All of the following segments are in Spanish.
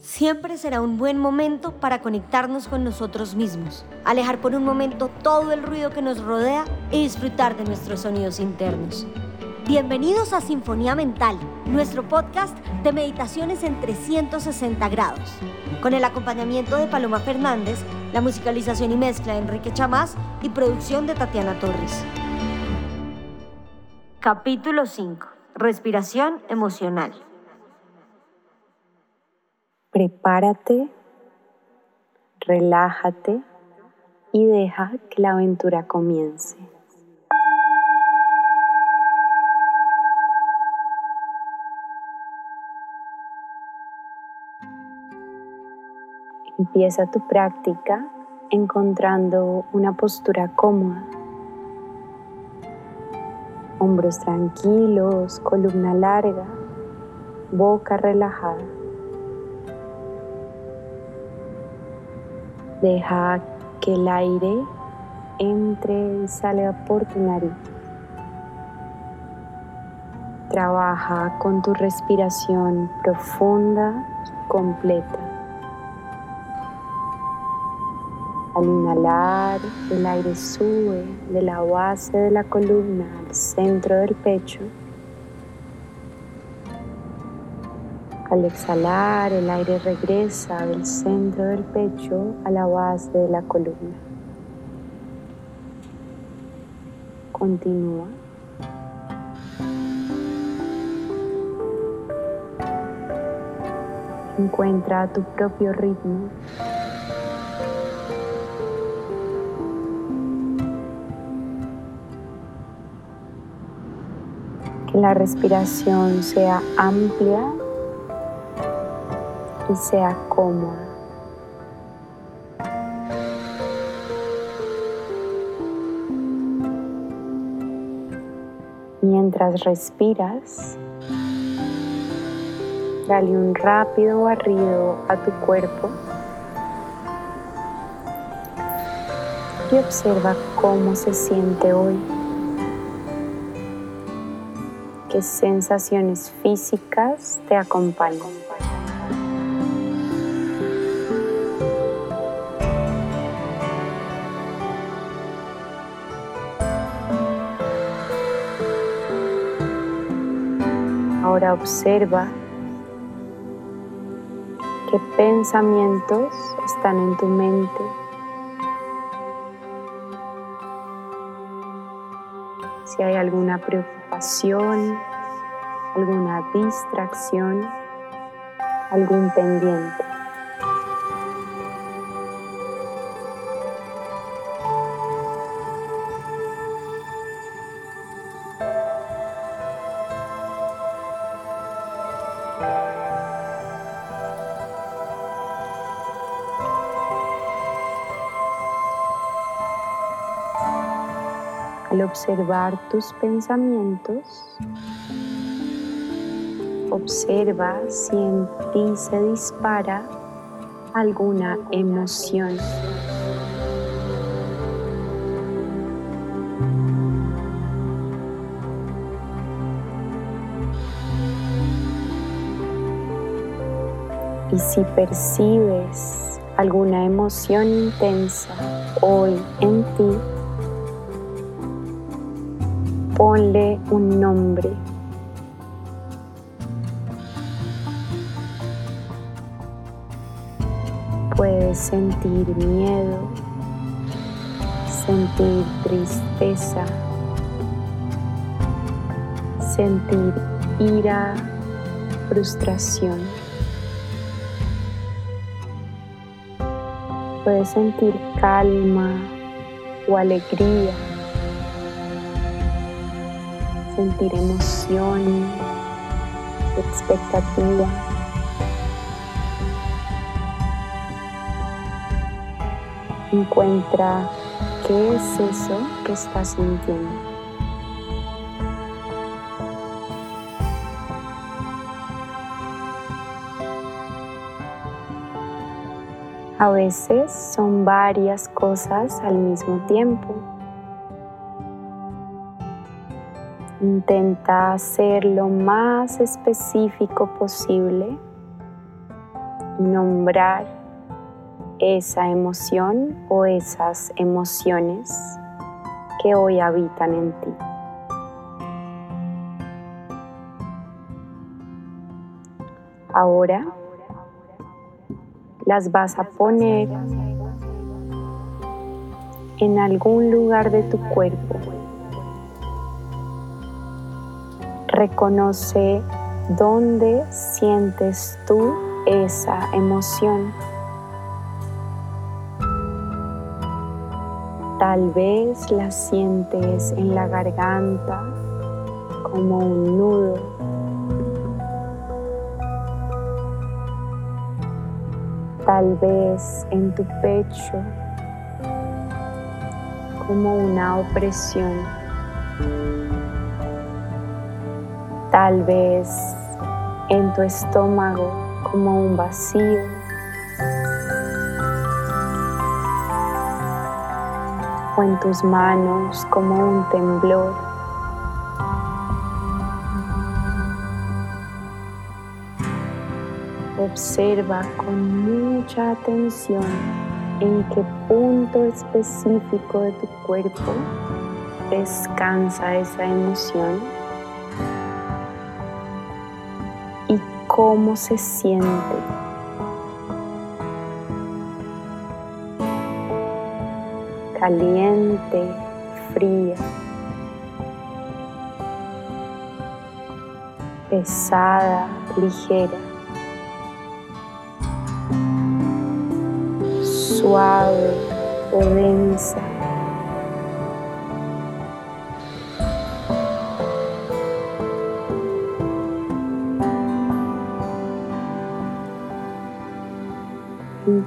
Siempre será un buen momento para conectarnos con nosotros mismos, alejar por un momento todo el ruido que nos rodea y disfrutar de nuestros sonidos internos. Bienvenidos a Sinfonía Mental, nuestro podcast de meditaciones en 360 grados, con el acompañamiento de Paloma Fernández, la musicalización y mezcla de Enrique Chamás y producción de Tatiana Torres. Capítulo 5. Respiración emocional. Prepárate, relájate y deja que la aventura comience. Empieza tu práctica encontrando una postura cómoda. Hombros tranquilos, columna larga, boca relajada. Deja que el aire entre y salga por tu nariz. Trabaja con tu respiración profunda y completa. Al inhalar, el aire sube de la base de la columna al centro del pecho Al exhalar, el aire regresa del centro del pecho a la base de la columna. Continúa. Encuentra tu propio ritmo. Que la respiración sea amplia y sea cómoda. Mientras respiras, dale un rápido barrido a tu cuerpo y observa cómo se siente hoy. qué sensaciones físicas te acompañan. Ahora observa qué pensamientos están en tu mente. Si hay alguna preocupación, alguna distracción, algún pendiente. Al observar tus pensamientos, observa si en ti se dispara alguna emoción. Y si percibes alguna emoción intensa hoy en ti, ponle un nombre. Puedes sentir miedo, sentir tristeza, sentir ira, frustración. Puedes sentir calma o alegría sentir emoción, expectativa. Encuentra qué es eso que estás sintiendo. A veces son varias cosas al mismo tiempo. Intenta ser lo más específico posible y nombrar esa emoción o esas emociones que hoy habitan en ti. Ahora las vas a poner en algún lugar de tu cuerpo. Reconoce dónde sientes tú esa emoción. Tal vez la sientes en la garganta como un nudo. Tal vez en tu pecho como una opresión. Tal vez en tu estómago como un vacío. O en tus manos como un temblor. Observa con mucha atención en qué punto específico de tu cuerpo descansa esa emoción cómo se siente. Caliente, fría, pesada, ligera. suave o densa.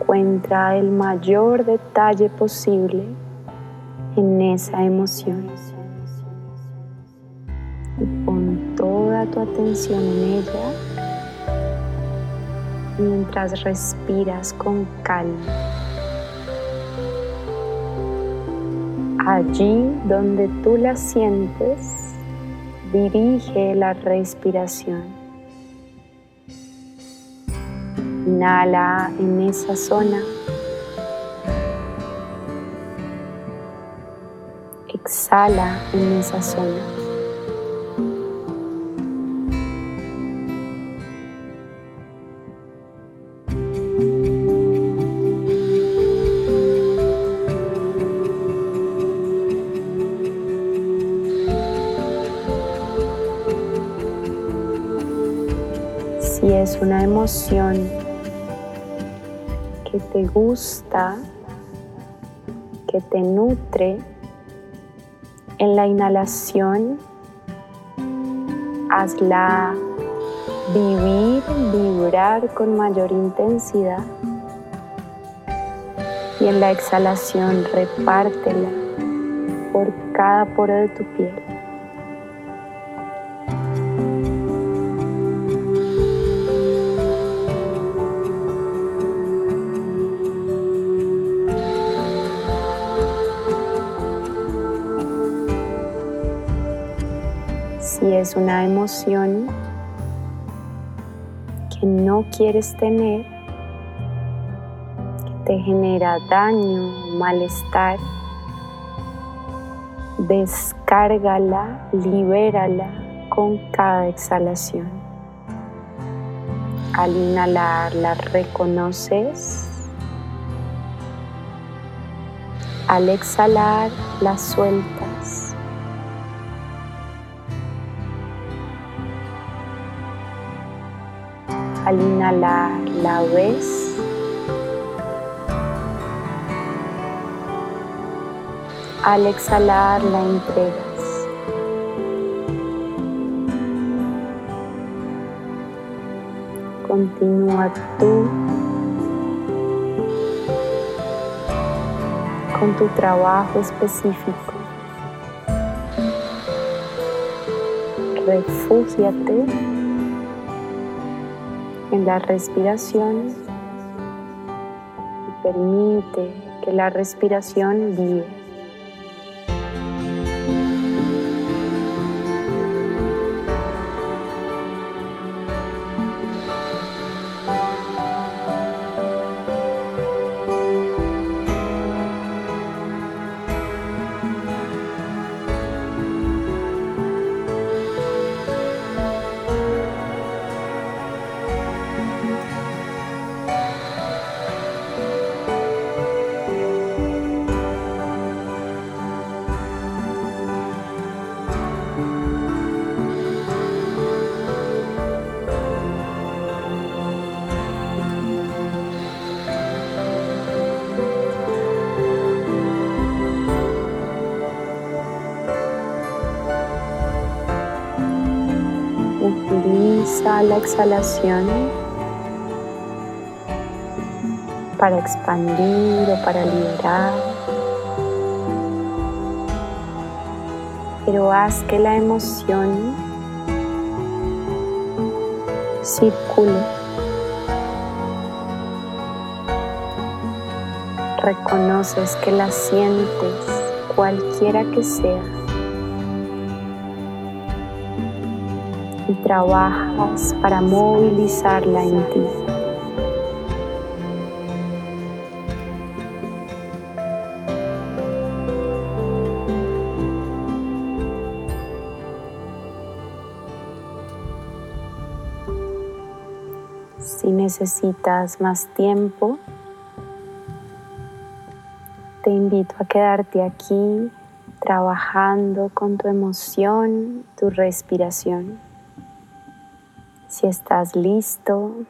Encuentra el mayor detalle posible en esa emoción. Y pon toda tu atención en ella mientras respiras con calma. Allí donde tú la sientes, dirige la respiración. Inhala en esa zona. Exhala en esa zona. si es una emoción que te gusta, que te nutre, en la inhalación hazla vivir, vibrar con mayor intensidad y en la exhalación repártela por cada poro de tu piel. Es una emoción que no quieres tener, que te genera daño, malestar, descárgala, libérala con cada exhalación. Al inhalar la reconoces. Al exhalar la sueltas. Al inhalar la ves. Al exhalar la entregas. Continúa tú con tu trabajo específico. Refúgiate en la respiración permite que la respiración guíe. La exhalación para expandir o para liberar. Pero haz que la emoción circule. Reconoces que la sientes cualquiera que sea. Y trabajas para movilizarla en ti. Si necesitas más tiempo, te invito a quedarte aquí trabajando con tu emoción, tu respiración. Si estás listo,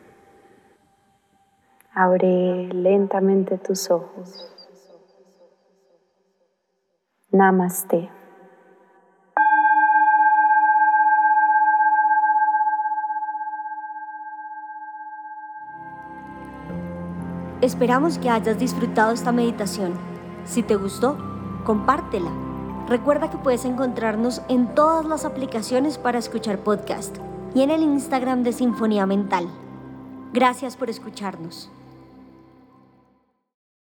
abre lentamente tus ojos. Namaste. Esperamos que hayas disfrutado esta meditación. Si te gustó, compártela. Recuerda que puedes encontrarnos en todas las aplicaciones para escuchar podcast y en el Instagram de Sinfonía Mental. Gracias por escucharnos.